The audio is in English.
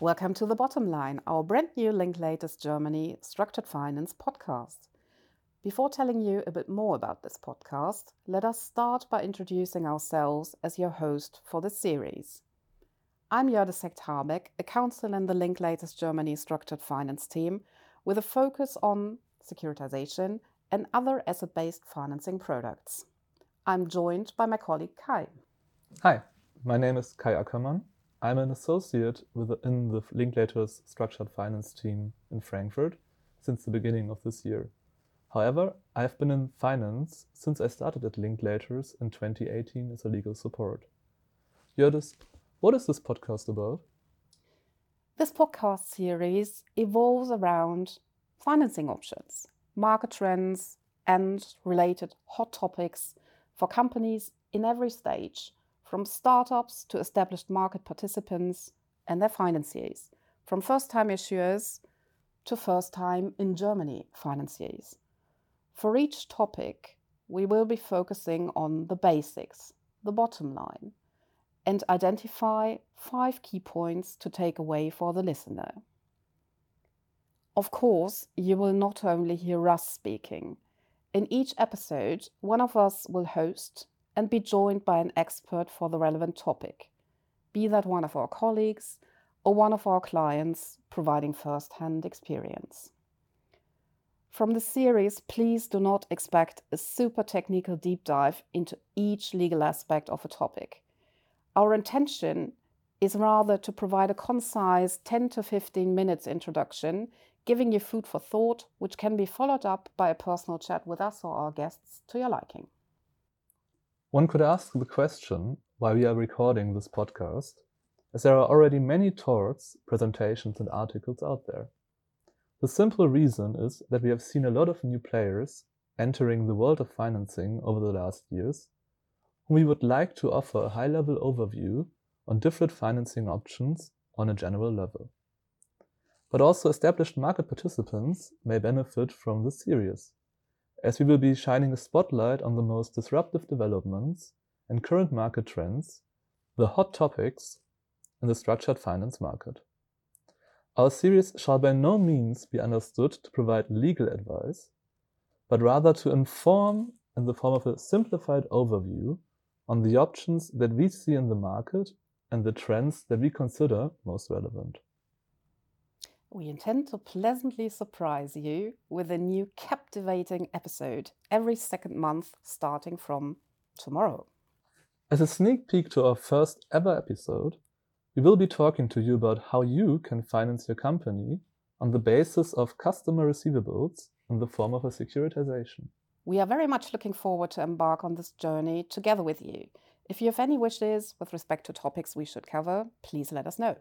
Welcome to The Bottom Line, our brand new Linklaters Germany Structured Finance podcast. Before telling you a bit more about this podcast, let us start by introducing ourselves as your host for this series. I'm Jördis Heckt-Harbeck, a counsel in the Linklaters Germany Structured Finance team with a focus on securitization and other asset based financing products. I'm joined by my colleague Kai. Hi, my name is Kai Ackermann. I'm an associate within the Linklaters Structured Finance team in Frankfurt since the beginning of this year. However, I've been in finance since I started at Linklaters in 2018 as a legal support. Jördis, what is this podcast about? This podcast series evolves around financing options, market trends, and related hot topics for companies in every stage, from startups to established market participants and their financiers, from first time issuers to first time in Germany financiers. For each topic, we will be focusing on the basics, the bottom line, and identify five key points to take away for the listener. Of course, you will not only hear us speaking. In each episode, one of us will host and be joined by an expert for the relevant topic, be that one of our colleagues or one of our clients providing first hand experience. From the series, please do not expect a super technical deep dive into each legal aspect of a topic. Our intention is rather to provide a concise 10 to 15 minutes introduction giving you food for thought, which can be followed up by a personal chat with us or our guests to your liking. One could ask the question why we are recording this podcast, as there are already many talks, presentations, and articles out there. The simple reason is that we have seen a lot of new players entering the world of financing over the last years, whom we would like to offer a high level overview on different financing options on a general level but also established market participants may benefit from this series, as we will be shining a spotlight on the most disruptive developments and current market trends, the hot topics in the structured finance market. Our series shall by no means be understood to provide legal advice, but rather to inform in the form of a simplified overview on the options that we see in the market and the trends that we consider most relevant we intend to pleasantly surprise you with a new captivating episode every second month starting from tomorrow. As a sneak peek to our first ever episode, we will be talking to you about how you can finance your company on the basis of customer receivables in the form of a securitization. We are very much looking forward to embark on this journey together with you. If you have any wishes with respect to topics we should cover, please let us know.